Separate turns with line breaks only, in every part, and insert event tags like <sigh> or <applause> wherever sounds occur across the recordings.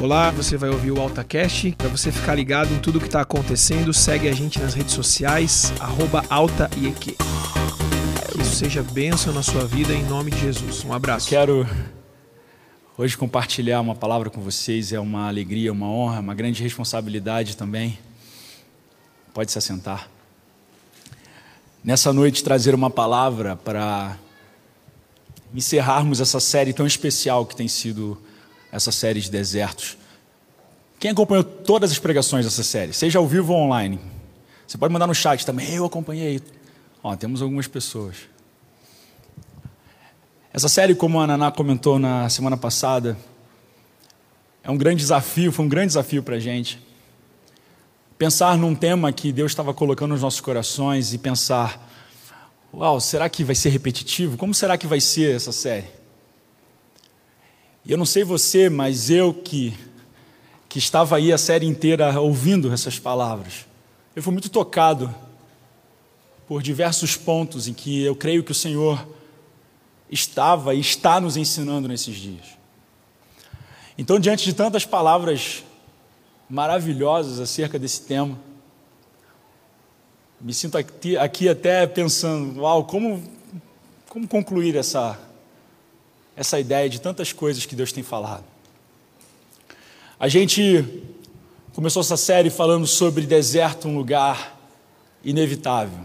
Olá, você vai ouvir o AltaCast. Para você ficar ligado em tudo que está acontecendo, segue a gente nas redes sociais, arroba. Que isso seja bênção na sua vida em nome de Jesus. Um abraço.
Quero hoje compartilhar uma palavra com vocês. É uma alegria, uma honra, uma grande responsabilidade também. Pode se assentar. Nessa noite, trazer uma palavra para encerrarmos essa série tão especial que tem sido essa série de desertos. Quem acompanhou todas as pregações dessa série, seja ao vivo ou online, você pode mandar no chat também, eu acompanhei. Ó, temos algumas pessoas. Essa série, como a Naná comentou na semana passada, é um grande desafio, foi um grande desafio para a gente. Pensar num tema que Deus estava colocando nos nossos corações e pensar, uau, será que vai ser repetitivo? Como será que vai ser essa série? E eu não sei você, mas eu que, que estava aí a série inteira ouvindo essas palavras, eu fui muito tocado por diversos pontos em que eu creio que o Senhor estava e está nos ensinando nesses dias. Então, diante de tantas palavras maravilhosas acerca desse tema, me sinto aqui, aqui até pensando, uau, como, como concluir essa, essa ideia de tantas coisas que Deus tem falado. A gente começou essa série falando sobre deserto, um lugar inevitável.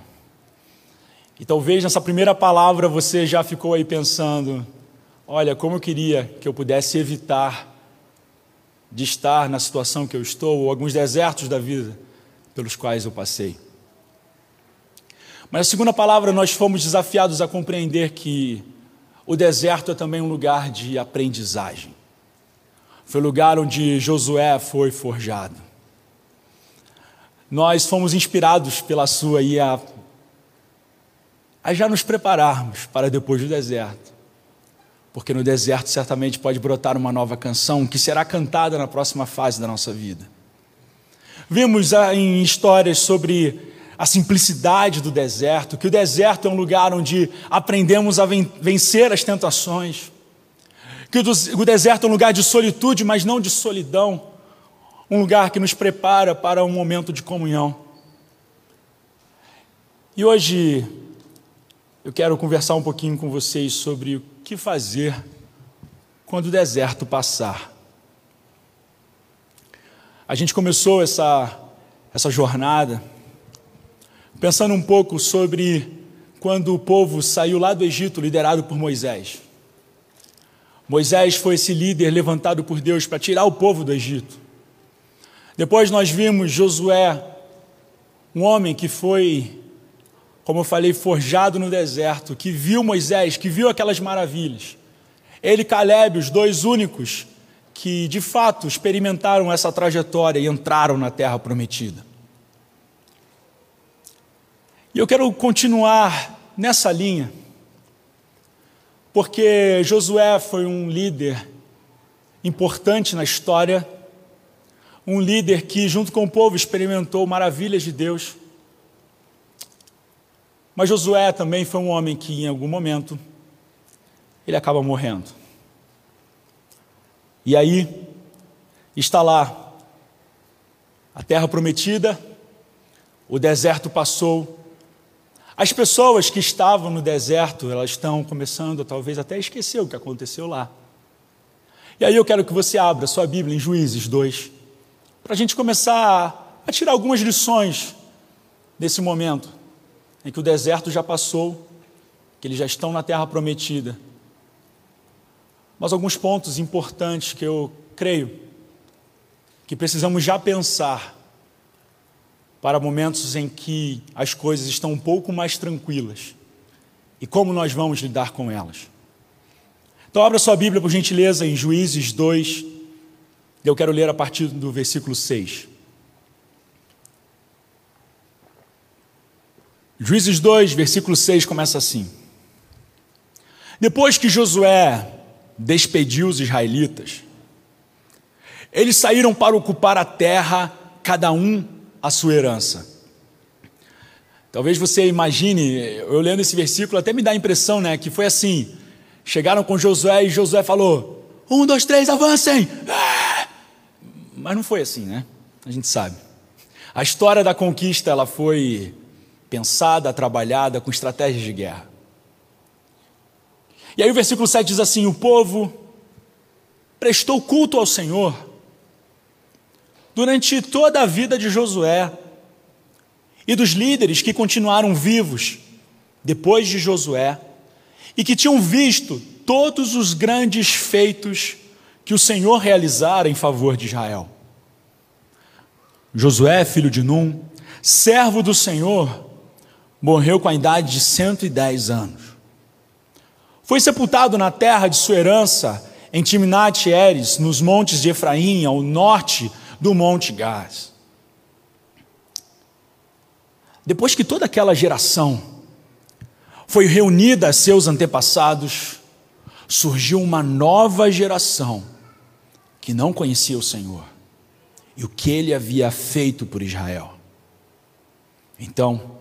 E talvez nessa primeira palavra você já ficou aí pensando: olha, como eu queria que eu pudesse evitar de estar na situação que eu estou, ou alguns desertos da vida pelos quais eu passei. Mas a segunda palavra, nós fomos desafiados a compreender que o deserto é também um lugar de aprendizagem. Foi o lugar onde Josué foi forjado. Nós fomos inspirados pela sua e a, a já nos prepararmos para depois do deserto. Porque no deserto certamente pode brotar uma nova canção que será cantada na próxima fase da nossa vida. Vimos em histórias sobre a simplicidade do deserto, que o deserto é um lugar onde aprendemos a vencer as tentações, que o deserto é um lugar de solitude, mas não de solidão, um lugar que nos prepara para um momento de comunhão. E hoje eu quero conversar um pouquinho com vocês sobre o que fazer quando o deserto passar. A gente começou essa, essa jornada pensando um pouco sobre quando o povo saiu lá do Egito, liderado por Moisés. Moisés foi esse líder levantado por Deus para tirar o povo do Egito. Depois nós vimos Josué, um homem que foi, como eu falei, forjado no deserto, que viu Moisés, que viu aquelas maravilhas. Ele e Caleb, os dois únicos que de fato experimentaram essa trajetória e entraram na terra prometida. E eu quero continuar nessa linha, porque Josué foi um líder importante na história, um líder que, junto com o povo, experimentou maravilhas de Deus. Mas Josué também foi um homem que, em algum momento, ele acaba morrendo. E aí, está lá, a terra prometida, o deserto passou, as pessoas que estavam no deserto, elas estão começando talvez até a esquecer o que aconteceu lá. E aí eu quero que você abra sua Bíblia em Juízes 2, para a gente começar a tirar algumas lições desse momento em que o deserto já passou, que eles já estão na terra prometida. Mas alguns pontos importantes que eu creio que precisamos já pensar para momentos em que as coisas estão um pouco mais tranquilas e como nós vamos lidar com elas. Então, abra sua Bíblia, por gentileza, em Juízes 2. Eu quero ler a partir do versículo 6. Juízes 2, versículo 6 começa assim: Depois que Josué despediu os israelitas, eles saíram para ocupar a terra, cada um a sua herança. Talvez você imagine, eu lendo esse versículo, até me dá a impressão, né, que foi assim: chegaram com Josué e Josué falou: um, dois, três, avancem! Mas não foi assim, né? A gente sabe. A história da conquista ela foi pensada, trabalhada com estratégias de guerra. E aí o versículo 7 diz assim: O povo prestou culto ao Senhor durante toda a vida de Josué e dos líderes que continuaram vivos depois de Josué e que tinham visto todos os grandes feitos que o Senhor realizara em favor de Israel. Josué, filho de Num, servo do Senhor, morreu com a idade de 110 anos. Foi sepultado na terra de sua herança, em Timnat Eres, nos montes de Efraim, ao norte do Monte Gás. Depois que toda aquela geração foi reunida a seus antepassados, surgiu uma nova geração que não conhecia o Senhor e o que ele havia feito por Israel. Então,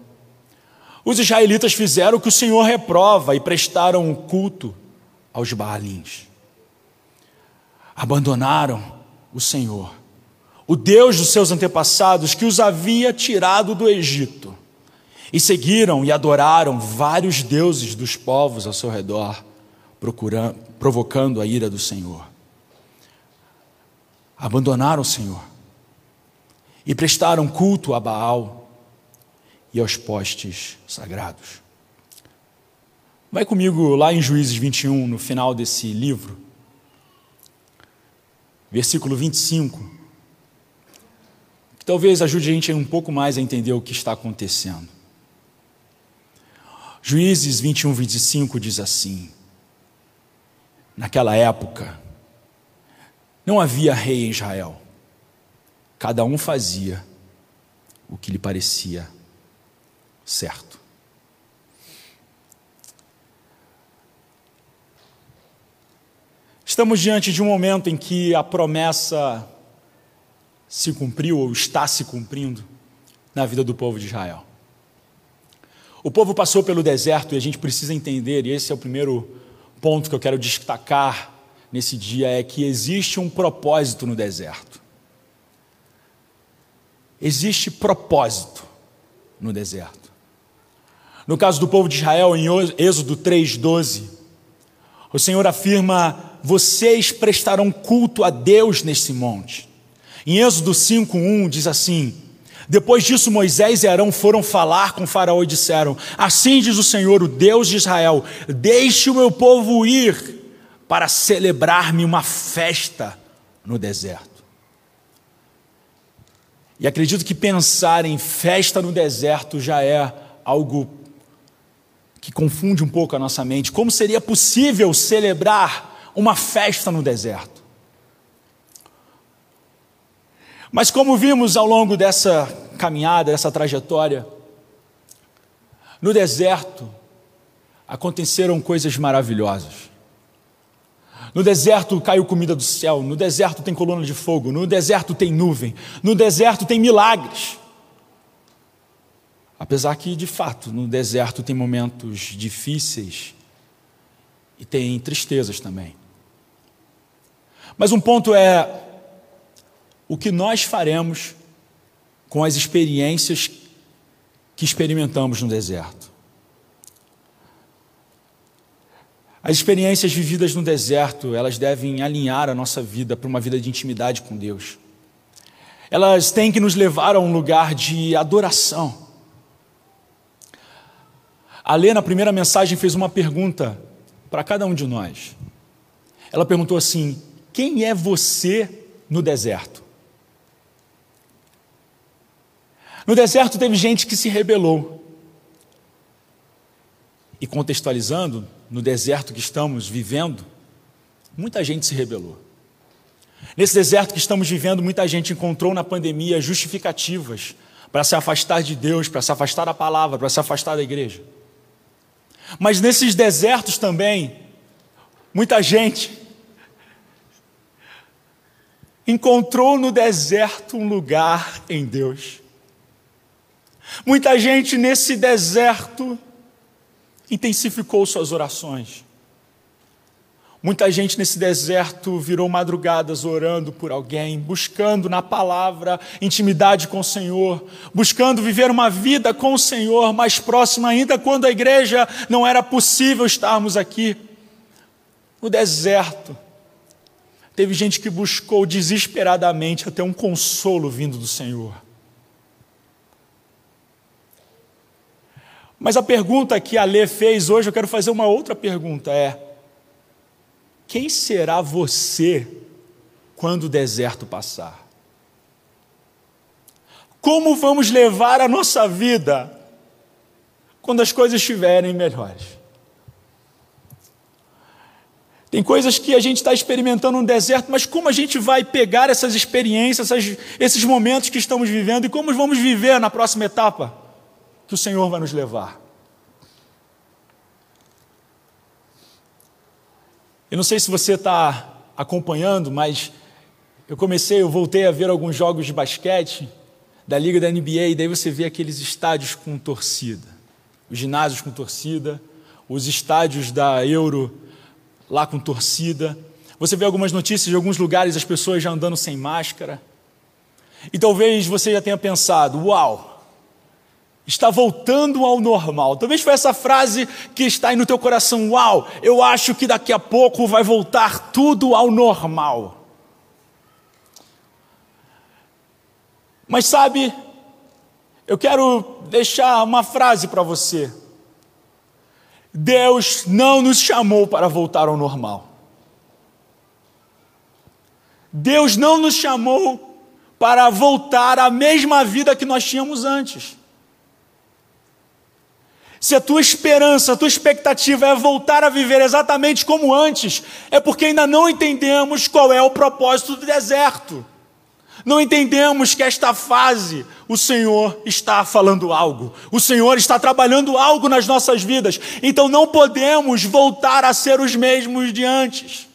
os israelitas fizeram o que o Senhor reprova e prestaram um culto aos Baalins. Abandonaram o Senhor, o Deus dos seus antepassados que os havia tirado do Egito, e seguiram e adoraram vários deuses dos povos ao seu redor, procurando, provocando a ira do Senhor. Abandonaram o Senhor e prestaram culto a Baal e aos postes sagrados. Vai comigo lá em Juízes 21, no final desse livro, versículo 25, que talvez ajude a gente um pouco mais a entender o que está acontecendo. Juízes 21, 25 diz assim: Naquela época, não havia rei em Israel Cada um fazia o que lhe parecia certo. Estamos diante de um momento em que a promessa se cumpriu ou está se cumprindo na vida do povo de Israel. O povo passou pelo deserto e a gente precisa entender, e esse é o primeiro ponto que eu quero destacar nesse dia, é que existe um propósito no deserto existe propósito no deserto. No caso do povo de Israel, em Êxodo 3,12, o Senhor afirma: vocês prestarão culto a Deus nesse monte. Em Êxodo 5,1 diz assim: depois disso, Moisés e Arão foram falar com Faraó e disseram: Assim diz o Senhor, o Deus de Israel: Deixe o meu povo ir para celebrar-me uma festa no deserto. E acredito que pensar em festa no deserto já é algo que confunde um pouco a nossa mente. Como seria possível celebrar uma festa no deserto? Mas, como vimos ao longo dessa caminhada, dessa trajetória, no deserto aconteceram coisas maravilhosas. No deserto caiu comida do céu, no deserto tem coluna de fogo, no deserto tem nuvem, no deserto tem milagres. Apesar que, de fato, no deserto tem momentos difíceis e tem tristezas também. Mas um ponto é o que nós faremos com as experiências que experimentamos no deserto. As experiências vividas no deserto, elas devem alinhar a nossa vida para uma vida de intimidade com Deus. Elas têm que nos levar a um lugar de adoração. A Lê, na primeira mensagem, fez uma pergunta para cada um de nós. Ela perguntou assim: Quem é você no deserto? No deserto teve gente que se rebelou. E contextualizando, no deserto que estamos vivendo, muita gente se rebelou. Nesse deserto que estamos vivendo, muita gente encontrou na pandemia justificativas para se afastar de Deus, para se afastar da palavra, para se afastar da igreja. Mas nesses desertos também, muita gente encontrou no deserto um lugar em Deus. Muita gente nesse deserto intensificou suas orações. Muita gente nesse deserto virou madrugadas orando por alguém, buscando na palavra intimidade com o Senhor, buscando viver uma vida com o Senhor mais próxima ainda quando a igreja não era possível estarmos aqui. No deserto, teve gente que buscou desesperadamente até um consolo vindo do Senhor. Mas a pergunta que a Lê fez hoje, eu quero fazer uma outra pergunta: é quem será você quando o deserto passar? Como vamos levar a nossa vida quando as coisas estiverem melhores? Tem coisas que a gente está experimentando no deserto, mas como a gente vai pegar essas experiências, essas, esses momentos que estamos vivendo e como vamos viver na próxima etapa que o Senhor vai nos levar? Eu não sei se você está acompanhando, mas eu comecei, eu voltei a ver alguns jogos de basquete da liga da NBA e daí você vê aqueles estádios com torcida, os ginásios com torcida, os estádios da Euro lá com torcida. Você vê algumas notícias de alguns lugares as pessoas já andando sem máscara. E talvez você já tenha pensado: uau, está voltando ao normal. Talvez foi essa frase que está aí no teu coração: uau, eu acho que daqui a pouco vai voltar tudo ao normal. Mas sabe, eu quero deixar uma frase para você. Deus não nos chamou para voltar ao normal. Deus não nos chamou para voltar à mesma vida que nós tínhamos antes. Se a tua esperança, a tua expectativa é voltar a viver exatamente como antes, é porque ainda não entendemos qual é o propósito do deserto. Não entendemos que esta fase o Senhor está falando algo, o Senhor está trabalhando algo nas nossas vidas, então não podemos voltar a ser os mesmos de antes.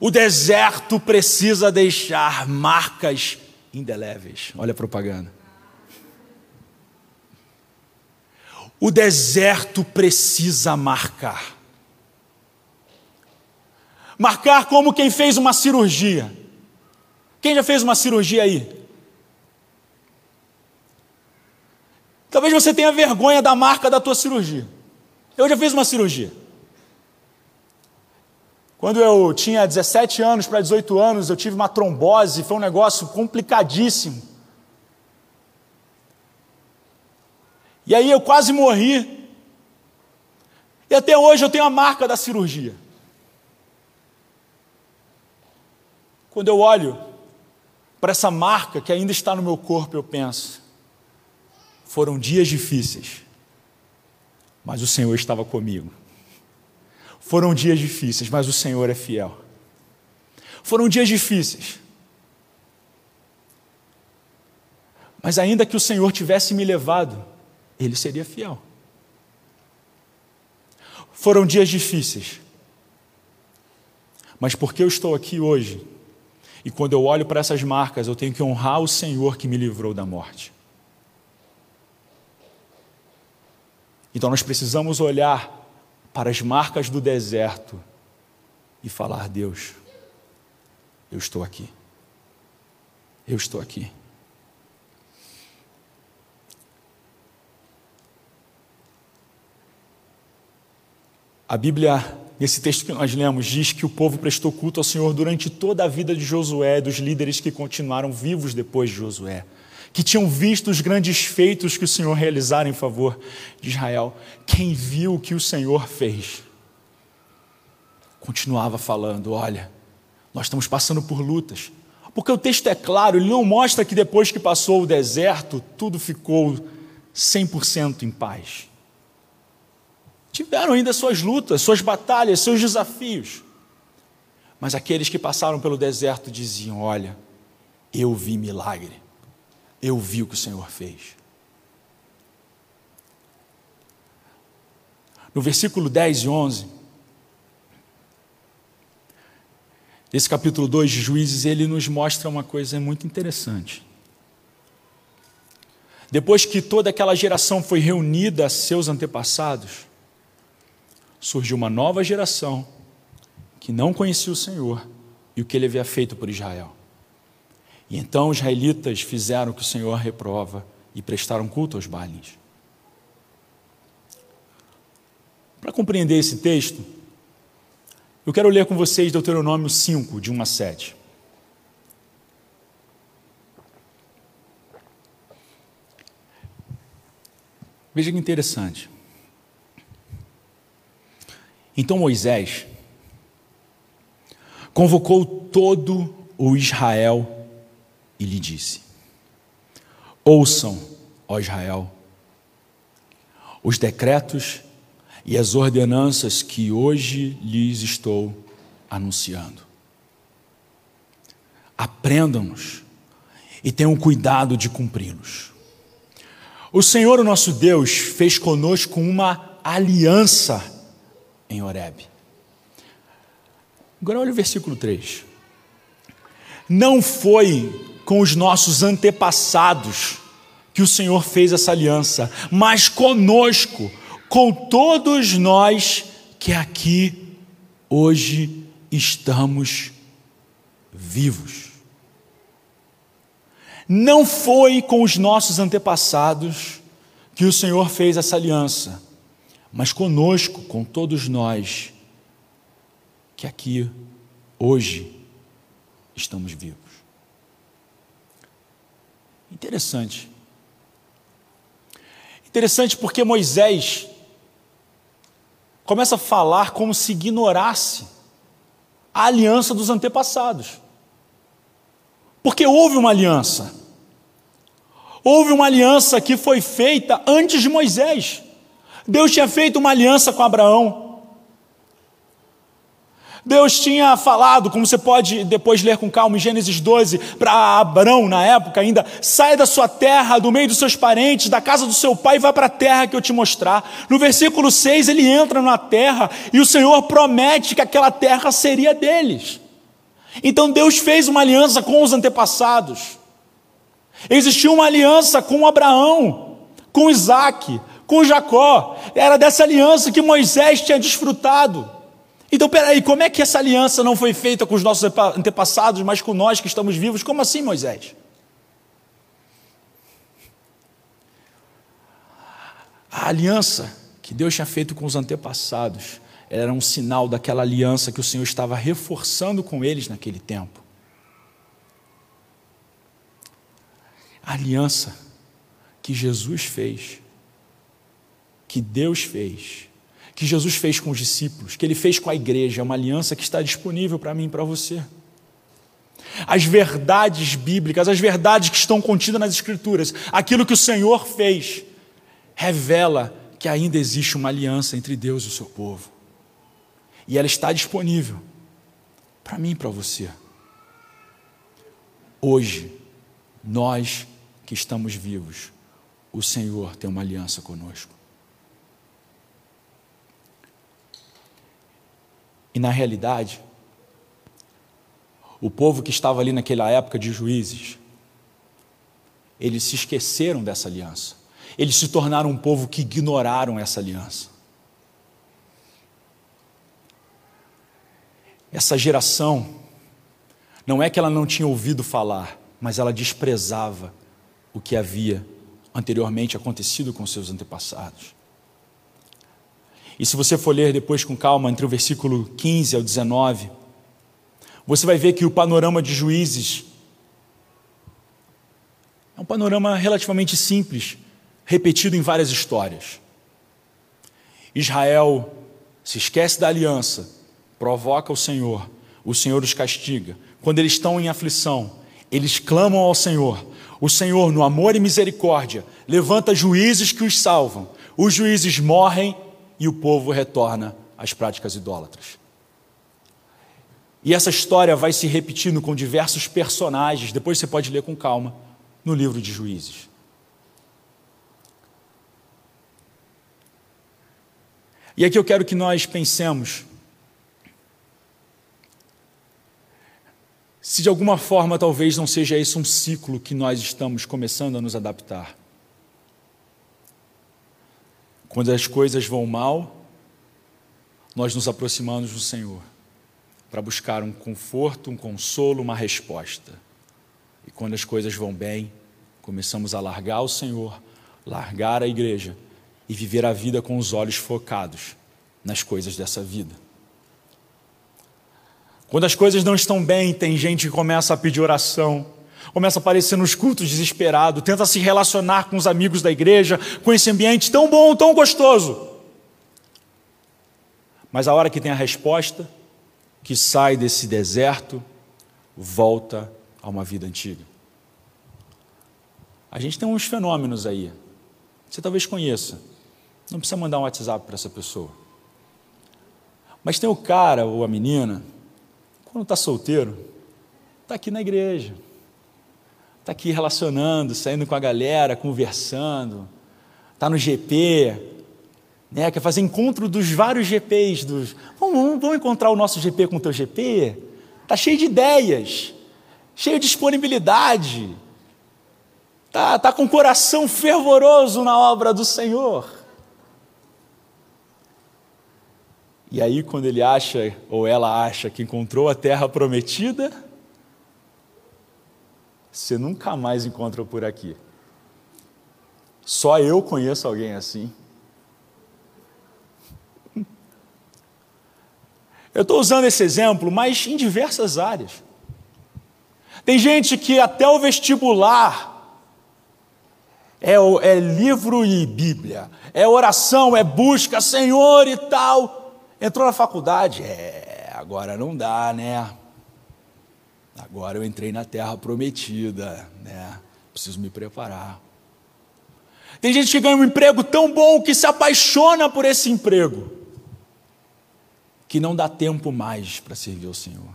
O deserto precisa deixar marcas indeléveis. Olha a propaganda. O deserto precisa marcar. Marcar como quem fez uma cirurgia. Quem já fez uma cirurgia aí? Talvez você tenha vergonha da marca da tua cirurgia. Eu já fiz uma cirurgia. Quando eu tinha 17 anos para 18 anos, eu tive uma trombose, foi um negócio complicadíssimo. E aí eu quase morri. E até hoje eu tenho a marca da cirurgia. Quando eu olho para essa marca que ainda está no meu corpo, eu penso: foram dias difíceis, mas o Senhor estava comigo. Foram dias difíceis, mas o Senhor é fiel. Foram dias difíceis. Mas ainda que o Senhor tivesse me levado, Ele seria fiel. Foram dias difíceis. Mas porque eu estou aqui hoje, e quando eu olho para essas marcas, eu tenho que honrar o Senhor que me livrou da morte. Então nós precisamos olhar para as marcas do deserto e falar: Deus, eu estou aqui. Eu estou aqui. A Bíblia Nesse texto que nós lemos, diz que o povo prestou culto ao Senhor durante toda a vida de Josué, dos líderes que continuaram vivos depois de Josué, que tinham visto os grandes feitos que o Senhor realizara em favor de Israel. Quem viu o que o Senhor fez, continuava falando: Olha, nós estamos passando por lutas. Porque o texto é claro, ele não mostra que depois que passou o deserto, tudo ficou 100% em paz tiveram ainda suas lutas, suas batalhas, seus desafios. Mas aqueles que passaram pelo deserto diziam: Olha, eu vi milagre, eu vi o que o Senhor fez. No versículo 10 e 11, esse capítulo 2 de Juízes, ele nos mostra uma coisa muito interessante. Depois que toda aquela geração foi reunida a seus antepassados, surgiu uma nova geração que não conhecia o Senhor e o que ele havia feito por Israel. E então os israelitas fizeram o que o Senhor reprova e prestaram culto aos Baalins. Para compreender esse texto, eu quero ler com vocês Deuteronômio 5, de 1 a 7. Veja que interessante. Então Moisés convocou todo o Israel e lhe disse: Ouçam, ó Israel, os decretos e as ordenanças que hoje lhes estou anunciando. Aprendam-nos e tenham cuidado de cumpri-los. O Senhor, o nosso Deus, fez conosco uma aliança em Horebe. Agora olha o versículo 3. Não foi com os nossos antepassados que o Senhor fez essa aliança, mas conosco, com todos nós que aqui hoje estamos vivos. Não foi com os nossos antepassados que o Senhor fez essa aliança, mas conosco, com todos nós que aqui hoje estamos vivos. Interessante. Interessante porque Moisés começa a falar como se ignorasse a aliança dos antepassados. Porque houve uma aliança. Houve uma aliança que foi feita antes de Moisés. Deus tinha feito uma aliança com Abraão. Deus tinha falado, como você pode depois ler com calma em Gênesis 12, para Abraão, na época ainda: saia da sua terra, do meio dos seus parentes, da casa do seu pai, e vá para a terra que eu te mostrar. No versículo 6, ele entra na terra e o Senhor promete que aquela terra seria deles. Então Deus fez uma aliança com os antepassados. Existiu uma aliança com Abraão, com Isaac, com Jacó. Era dessa aliança que Moisés tinha desfrutado. Então, peraí, como é que essa aliança não foi feita com os nossos antepassados, mas com nós que estamos vivos? Como assim, Moisés? A aliança que Deus tinha feito com os antepassados era um sinal daquela aliança que o Senhor estava reforçando com eles naquele tempo. A aliança que Jesus fez, que Deus fez, que Jesus fez com os discípulos, que ele fez com a igreja, é uma aliança que está disponível para mim e para você. As verdades bíblicas, as verdades que estão contidas nas Escrituras, aquilo que o Senhor fez, revela que ainda existe uma aliança entre Deus e o seu povo. E ela está disponível para mim e para você. Hoje, nós que estamos vivos, o Senhor tem uma aliança conosco. E na realidade, o povo que estava ali naquela época de juízes, eles se esqueceram dessa aliança. Eles se tornaram um povo que ignoraram essa aliança. Essa geração, não é que ela não tinha ouvido falar, mas ela desprezava o que havia anteriormente acontecido com seus antepassados. E se você for ler depois com calma, entre o versículo 15 ao 19, você vai ver que o panorama de juízes é um panorama relativamente simples, repetido em várias histórias. Israel se esquece da aliança, provoca o Senhor, o Senhor os castiga. Quando eles estão em aflição, eles clamam ao Senhor. O Senhor, no amor e misericórdia, levanta juízes que os salvam. Os juízes morrem e o povo retorna às práticas idólatras. E essa história vai se repetindo com diversos personagens, depois você pode ler com calma, no livro de Juízes. E aqui eu quero que nós pensemos se de alguma forma talvez não seja esse um ciclo que nós estamos começando a nos adaptar. Quando as coisas vão mal, nós nos aproximamos do Senhor. para buscar um conforto, um consolo, uma resposta. E quando as coisas vão bem, começamos a largar o Senhor, largar a igreja e viver a vida com os olhos focados nas coisas dessa vida. Quando as coisas não estão bem, tem gente que começa a pedir oração, começa a aparecer nos cultos desesperado, tenta se relacionar com os amigos da igreja, com esse ambiente tão bom, tão gostoso. Mas a hora que tem a resposta, que sai desse deserto, volta a uma vida antiga. A gente tem uns fenômenos aí. Você talvez conheça. Não precisa mandar um WhatsApp para essa pessoa. Mas tem o cara ou a menina, quando está solteiro, está aqui na igreja, está aqui relacionando, saindo com a galera, conversando, está no GP, né? quer fazer encontro dos vários GPs. Dos... Vamos, vamos encontrar o nosso GP com o teu GP? Está cheio de ideias, cheio de disponibilidade, está tá com o coração fervoroso na obra do Senhor. E aí, quando ele acha, ou ela acha, que encontrou a terra prometida, você nunca mais encontra por aqui. Só eu conheço alguém assim. <laughs> Eu estou usando esse exemplo, mas em diversas áreas. Tem gente que até o vestibular é, é, livro e Bíblia, é oração, é busca, Senhor e tal. Entrou na faculdade, é, agora não dá, né? Agora eu entrei na terra prometida, né? Preciso me preparar. Tem gente que ganha um emprego tão bom que se apaixona por esse emprego que não dá tempo mais para servir ao Senhor.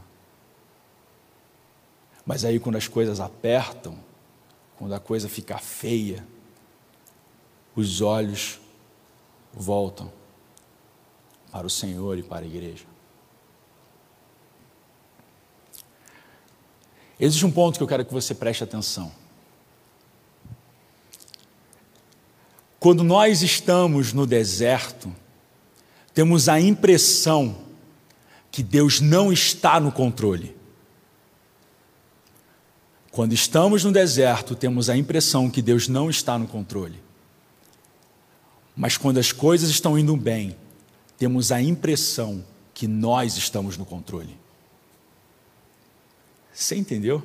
Mas aí, quando as coisas apertam, quando a coisa fica feia, os olhos voltam para o Senhor e para a igreja. Existe um ponto que eu quero que você preste atenção. Quando nós estamos no deserto, temos a impressão que Deus não está no controle. Quando estamos no deserto, temos a impressão que Deus não está no controle. Mas quando as coisas estão indo bem, temos a impressão que nós estamos no controle. Você entendeu?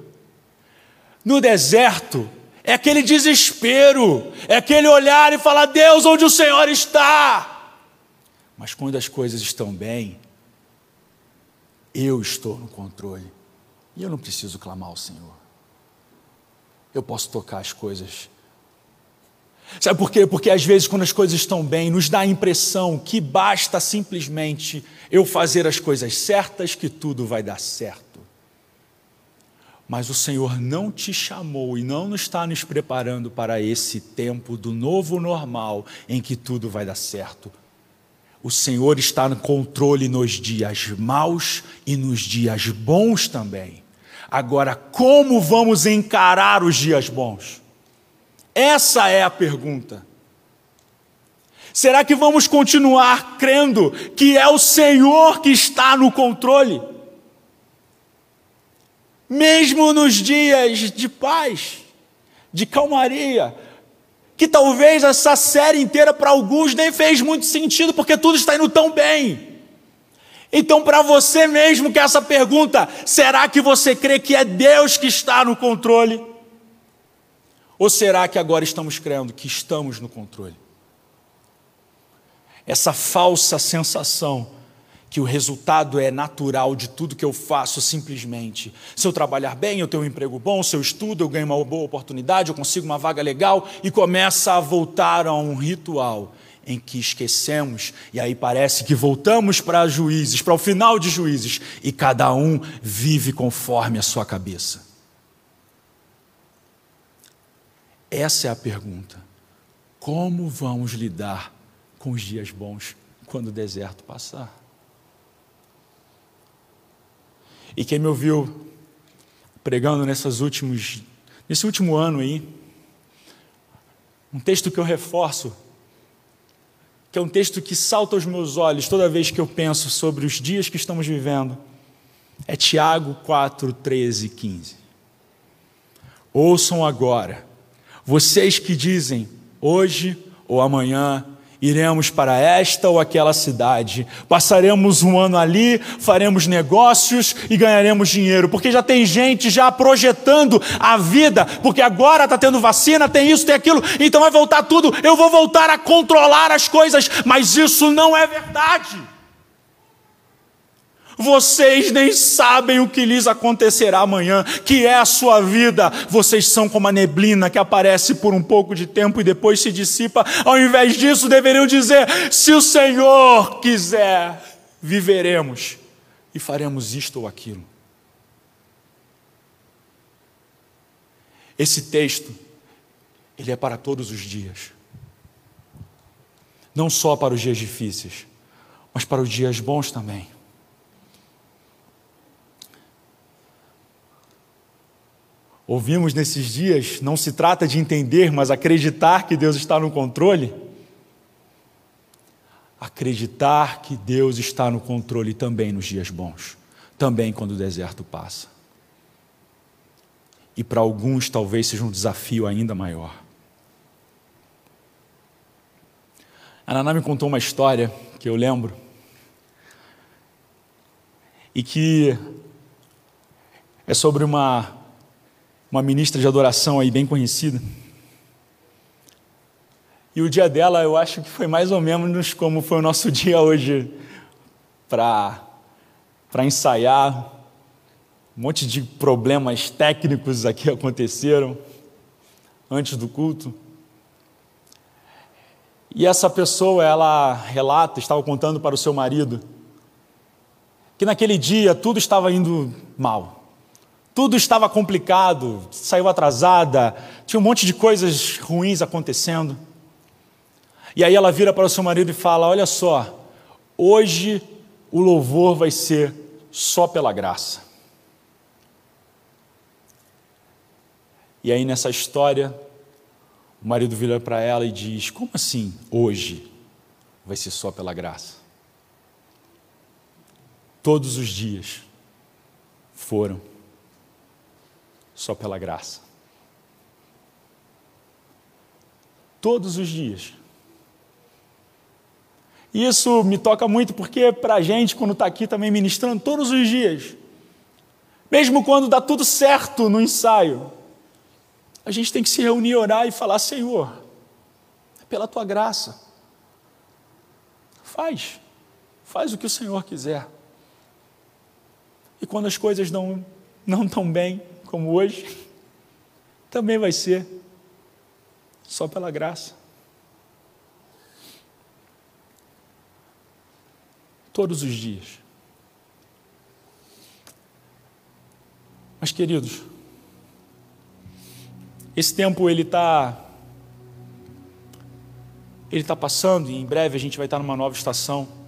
No deserto, é aquele desespero, é aquele olhar e falar: Deus, onde o Senhor está? Mas quando as coisas estão bem, eu estou no controle. E eu não preciso clamar ao Senhor. Eu posso tocar as coisas. Sabe por quê? Porque às vezes, quando as coisas estão bem, nos dá a impressão que basta simplesmente eu fazer as coisas certas, que tudo vai dar certo. Mas o Senhor não te chamou e não está nos preparando para esse tempo do novo normal em que tudo vai dar certo. O Senhor está no controle nos dias maus e nos dias bons também. Agora, como vamos encarar os dias bons? Essa é a pergunta. Será que vamos continuar crendo que é o Senhor que está no controle? Mesmo nos dias de paz, de calmaria, que talvez essa série inteira para alguns nem fez muito sentido, porque tudo está indo tão bem. Então, para você mesmo que essa pergunta, será que você crê que é Deus que está no controle? Ou será que agora estamos crendo que estamos no controle? Essa falsa sensação que o resultado é natural de tudo que eu faço simplesmente. Se eu trabalhar bem, eu tenho um emprego bom, se eu estudo, eu ganho uma boa oportunidade, eu consigo uma vaga legal e começa a voltar a um ritual em que esquecemos e aí parece que voltamos para juízes, para o final de juízes e cada um vive conforme a sua cabeça. Essa é a pergunta. Como vamos lidar com os dias bons quando o deserto passar? E quem me ouviu pregando nessas últimos, nesse último ano aí, um texto que eu reforço, que é um texto que salta aos meus olhos toda vez que eu penso sobre os dias que estamos vivendo, É Tiago 4, 13 e 15. Ouçam agora, vocês que dizem, hoje ou amanhã iremos para esta ou aquela cidade, passaremos um ano ali, faremos negócios e ganharemos dinheiro, porque já tem gente já projetando a vida, porque agora está tendo vacina, tem isso, tem aquilo, então vai voltar tudo, eu vou voltar a controlar as coisas, mas isso não é verdade. Vocês nem sabem o que lhes acontecerá amanhã, que é a sua vida. Vocês são como a neblina que aparece por um pouco de tempo e depois se dissipa. Ao invés disso, deveriam dizer: se o Senhor quiser, viveremos e faremos isto ou aquilo. Esse texto, ele é para todos os dias. Não só para os dias difíceis, mas para os dias bons também. Ouvimos nesses dias, não se trata de entender, mas acreditar que Deus está no controle. Acreditar que Deus está no controle também nos dias bons, também quando o deserto passa. E para alguns talvez seja um desafio ainda maior. A Naná me contou uma história que eu lembro e que é sobre uma uma ministra de adoração aí bem conhecida. E o dia dela, eu acho que foi mais ou menos como foi o nosso <laughs> dia hoje para para ensaiar. Um monte de problemas técnicos aqui <laughs> aconteceram antes do culto. E essa pessoa, ela relata, estava contando para o seu marido, que naquele dia tudo estava indo mal. Tudo estava complicado, saiu atrasada, tinha um monte de coisas ruins acontecendo. E aí ela vira para o seu marido e fala: Olha só, hoje o louvor vai ser só pela graça. E aí nessa história, o marido vira para ela e diz: Como assim hoje vai ser só pela graça? Todos os dias foram só pela graça. Todos os dias. Isso me toca muito porque, para a gente, quando está aqui também ministrando, todos os dias, mesmo quando dá tudo certo no ensaio, a gente tem que se reunir, orar e falar: Senhor, é pela tua graça, faz, faz o que o Senhor quiser. E quando as coisas não, não estão bem, como hoje, também vai ser só pela graça. Todos os dias. Mas, queridos, esse tempo ele está ele está passando e em breve a gente vai estar numa nova estação.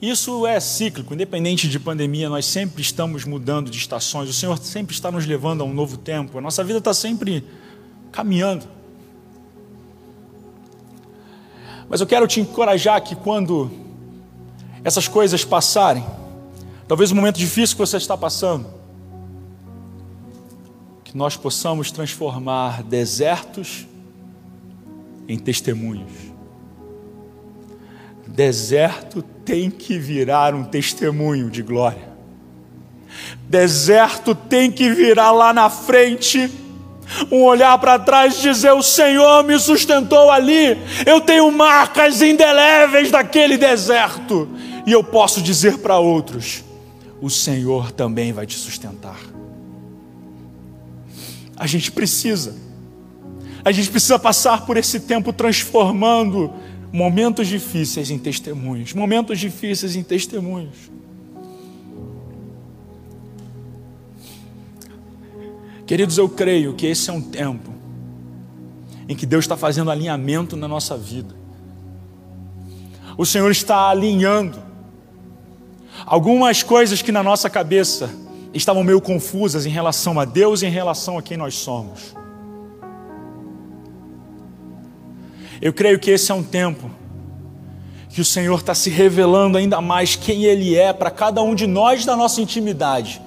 Isso é cíclico, independente de pandemia, nós sempre estamos mudando de estações, o Senhor sempre está nos levando a um novo tempo, a nossa vida está sempre caminhando. Mas eu quero te encorajar que quando essas coisas passarem, talvez o momento difícil que você está passando, que nós possamos transformar desertos em testemunhos Deserto tem que virar um testemunho de glória. Deserto tem que virar lá na frente um olhar para trás e dizer: O Senhor me sustentou ali. Eu tenho marcas indeléveis daquele deserto. E eu posso dizer para outros: O Senhor também vai te sustentar. A gente precisa, a gente precisa passar por esse tempo transformando momentos difíceis em testemunhos, momentos difíceis em testemunhos. Queridos, eu creio que esse é um tempo em que Deus está fazendo alinhamento na nossa vida. O Senhor está alinhando algumas coisas que na nossa cabeça estavam meio confusas em relação a Deus e em relação a quem nós somos. Eu creio que esse é um tempo que o Senhor está se revelando ainda mais quem Ele é para cada um de nós da nossa intimidade.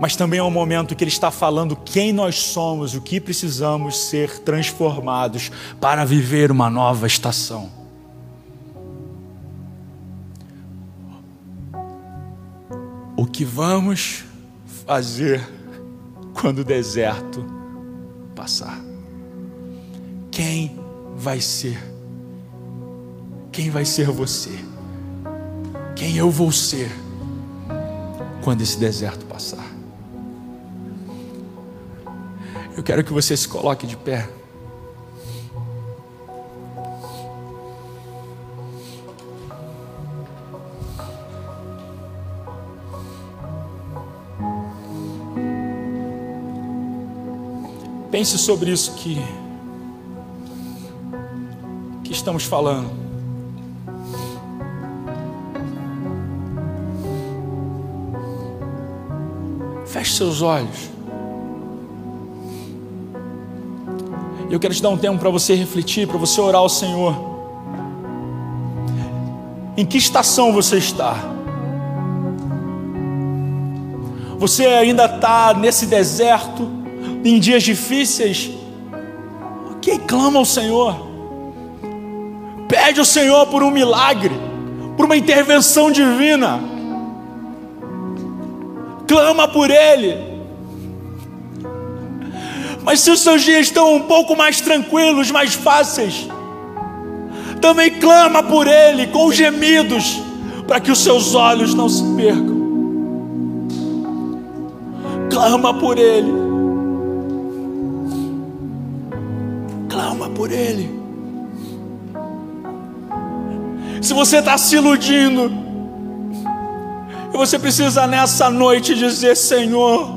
Mas também é um momento que Ele está falando quem nós somos, o que precisamos ser transformados para viver uma nova estação. O que vamos fazer quando o deserto passar? Quem vai ser? Quem vai ser você? Quem eu vou ser quando esse deserto passar? Eu quero que você se coloque de pé. Pense sobre isso que, que estamos falando. Feche seus olhos. Eu quero te dar um tempo para você refletir, para você orar ao Senhor. Em que estação você está? Você ainda está nesse deserto? em dias difíceis, ok, clama ao Senhor, pede ao Senhor por um milagre, por uma intervenção divina, clama por Ele. Mas se os seus dias estão um pouco mais tranquilos, mais fáceis, também clama por Ele com gemidos, para que os seus olhos não se percam. Clama por Ele. por Ele. Se você está se iludindo, e você precisa nessa noite dizer: Senhor,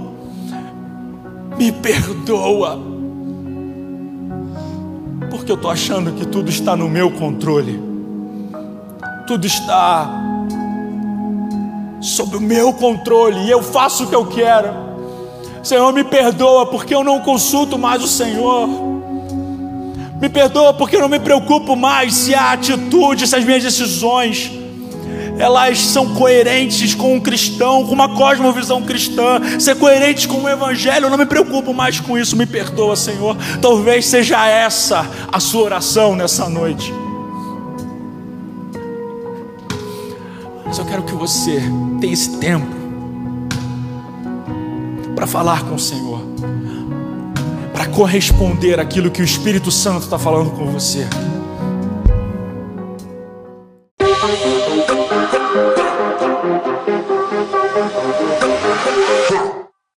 me perdoa, porque eu estou achando que tudo está no meu controle, tudo está sob o meu controle e eu faço o que eu quero. Senhor, me perdoa porque eu não consulto mais o Senhor. Me perdoa porque eu não me preocupo mais se a atitude, se as minhas decisões, elas são coerentes com um cristão, com uma cosmovisão cristã, ser coerentes com o evangelho, eu não me preocupo mais com isso, me perdoa, Senhor. Talvez seja essa a sua oração nessa noite. Mas eu quero que você tenha esse tempo para falar com o Senhor para corresponder àquilo que o Espírito Santo está falando com você.